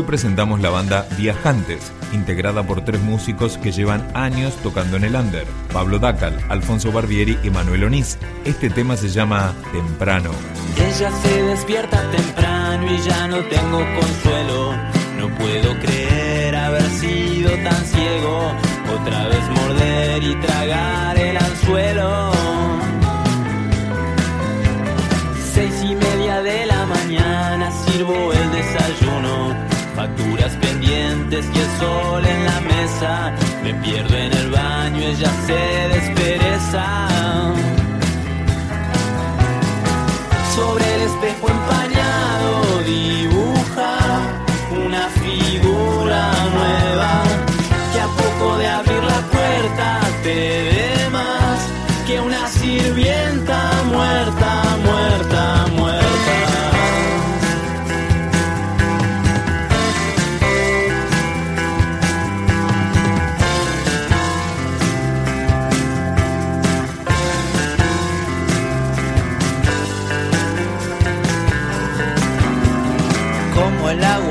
Hoy presentamos la banda Viajantes, integrada por tres músicos que llevan años tocando en el under, Pablo Dacal, Alfonso Barbieri y Manuel Onís. Este tema se llama Temprano. Ella se despierta temprano y ya no tengo consuelo. No puedo creer haber sido tan ciego. Otra vez morder y tragar el anzuelo. Seis y media de la mañana sirvo el desayuno facturas pendientes y el sol en la mesa. Me pierdo en el baño, ella se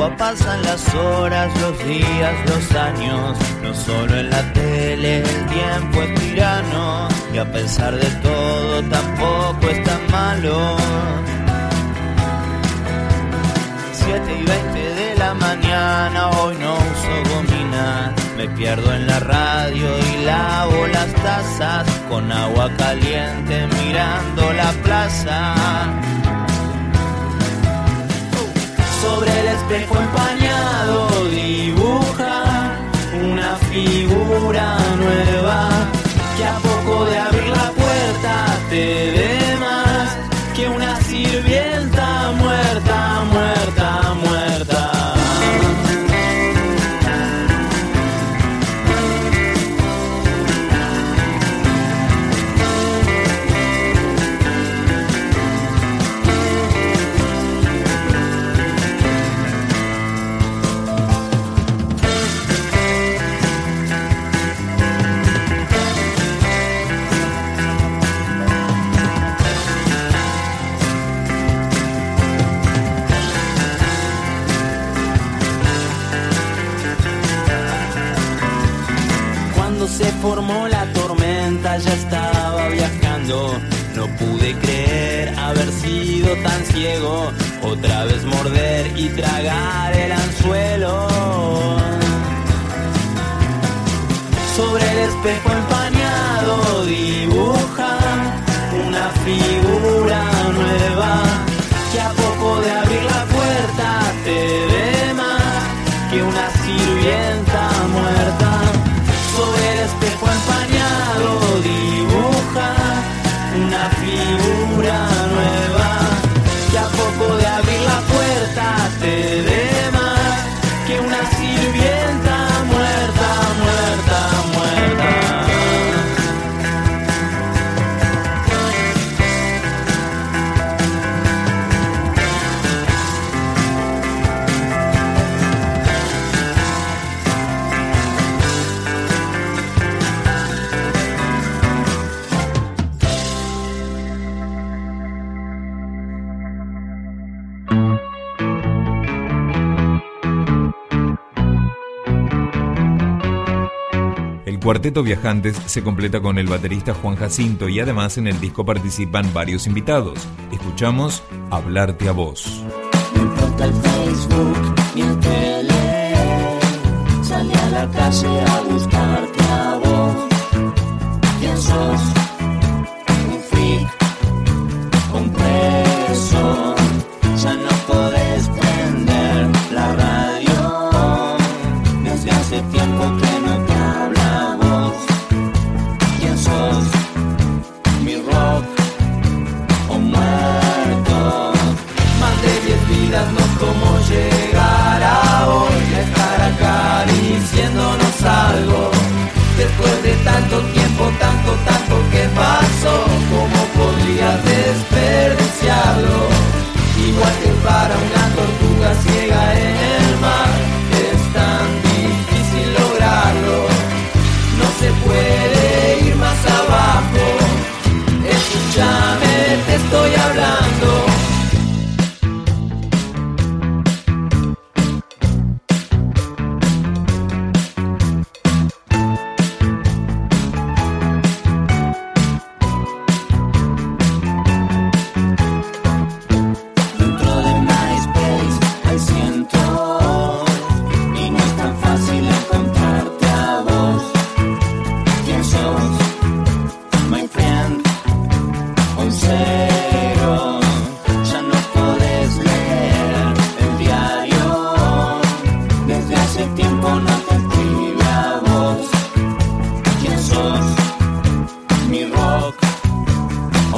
pasan las horas, los días, los años. No solo en la tele, el tiempo es tirano. Y a pesar de todo, tampoco es tan malo. 7 y 20 de la mañana, hoy no uso gomina. Me pierdo en la radio y lavo las tazas con agua caliente mirando la plaza sobre el espejo empañado dibuja una figura nueva que a poco de abrir la puerta te ve formó la tormenta, ya estaba viajando. No pude creer haber sido tan ciego. Otra vez morder y tragar el anzuelo. Sobre el espejo empañado dibuja una figura nueva que a poco de abrir la puerta te ve más que una sirvienta cuarteto Viajantes se completa con el baterista Juan Jacinto y además en el disco participan varios invitados. Escuchamos Hablarte a vos. Importa el Facebook a la calle a buscarte a vos.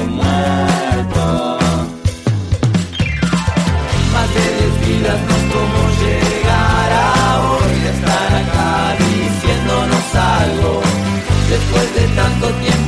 muerto. Más de diez vidas nos tomó llegar a hoy, estar acá diciéndonos algo. Después de tanto tiempo.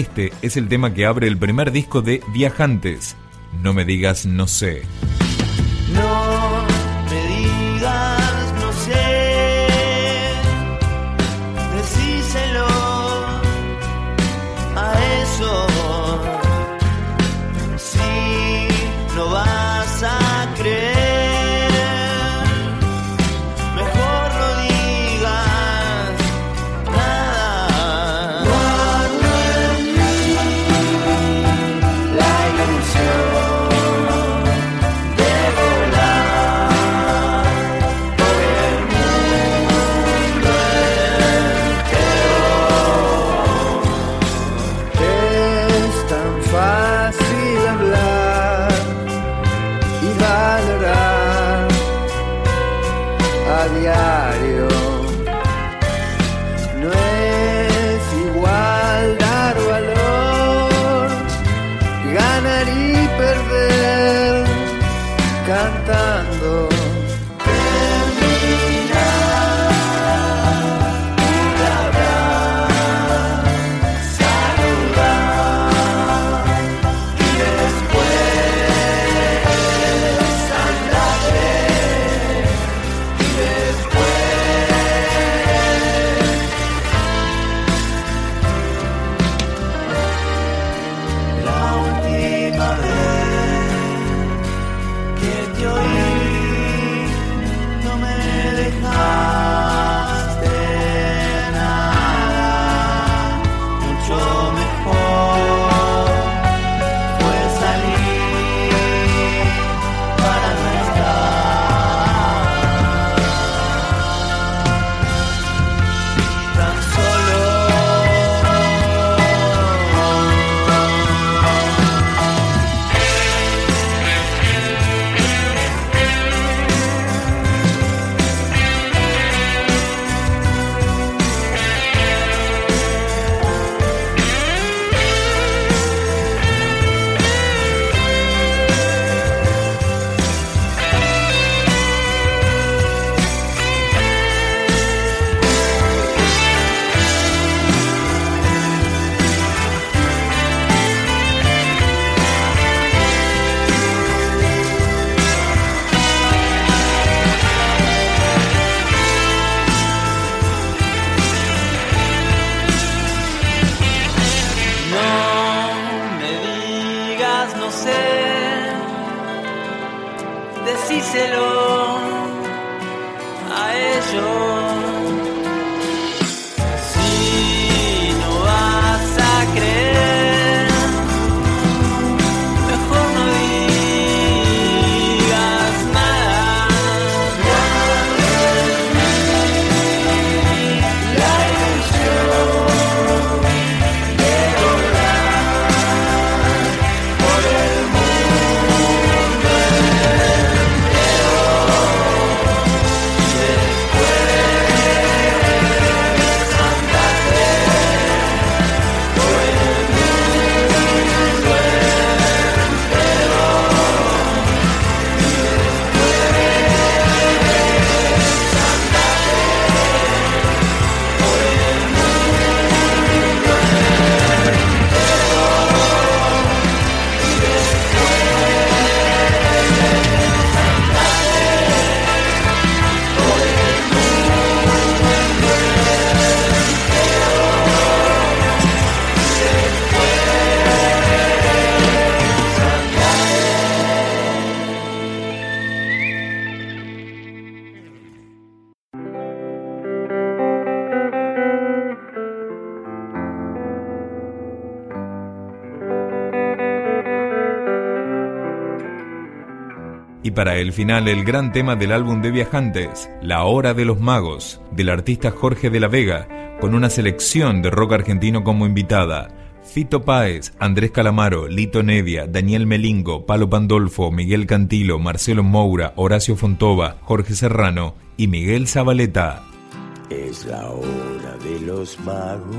Este es el tema que abre el primer disco de Viajantes. No me digas no sé. Decíselo a ellos. Y para el final, el gran tema del álbum de Viajantes, La Hora de los Magos, del artista Jorge de la Vega, con una selección de rock argentino como invitada. Fito Páez, Andrés Calamaro, Lito Nevia, Daniel Melingo, Palo Pandolfo, Miguel Cantilo, Marcelo Moura, Horacio Fontova, Jorge Serrano y Miguel Zabaleta. Es la hora de los magos,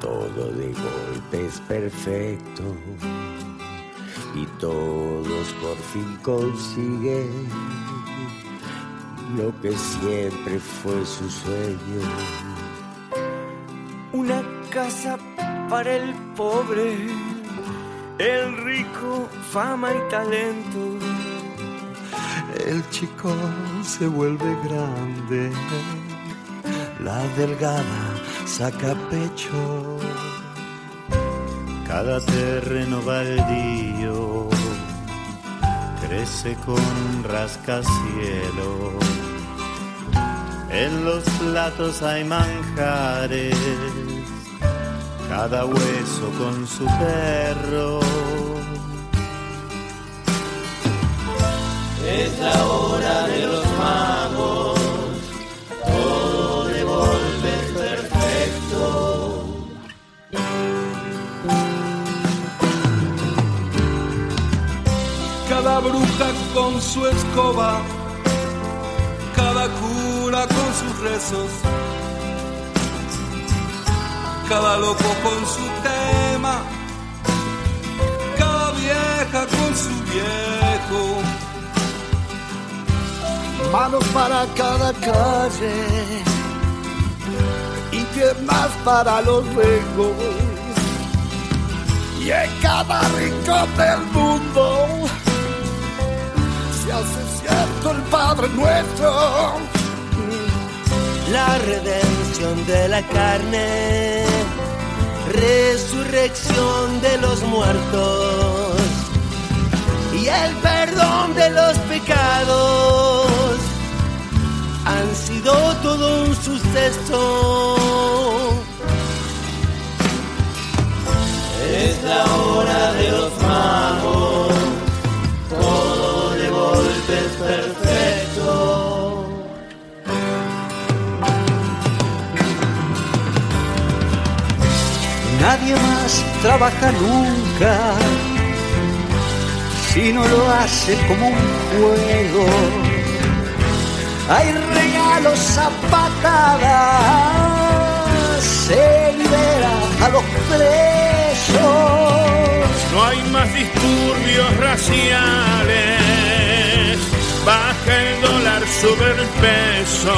todo de golpe es perfecto y todos por fin consiguen lo que siempre fue su sueño. Una casa para el pobre, el rico, fama y talento. El chico se vuelve grande, la delgada saca pecho. Cada terreno baldío crece con rascacielos. En los platos hay manjares, cada hueso con su perro. Es la hora de los magos, bruja con su escoba, cada cura con sus rezos, cada loco con su tema, cada vieja con su viejo. manos para cada calle y piernas para los juegos. Y en cada rincón del mundo se hace cierto el Padre nuestro. La redención de la carne, resurrección de los muertos y el perdón de los pecados han sido todo un suceso. Es la hora de los magos, Nadie más trabaja nunca si no lo hace como un juego. Hay regalos a patadas, se libera a los presos. No hay más disturbios raciales, baja el dólar, sube el peso.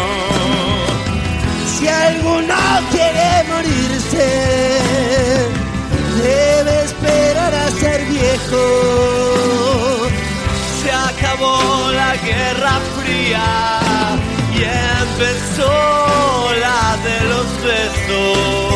Si alguno quiere morirse, guerra fría y empezó la de los besos.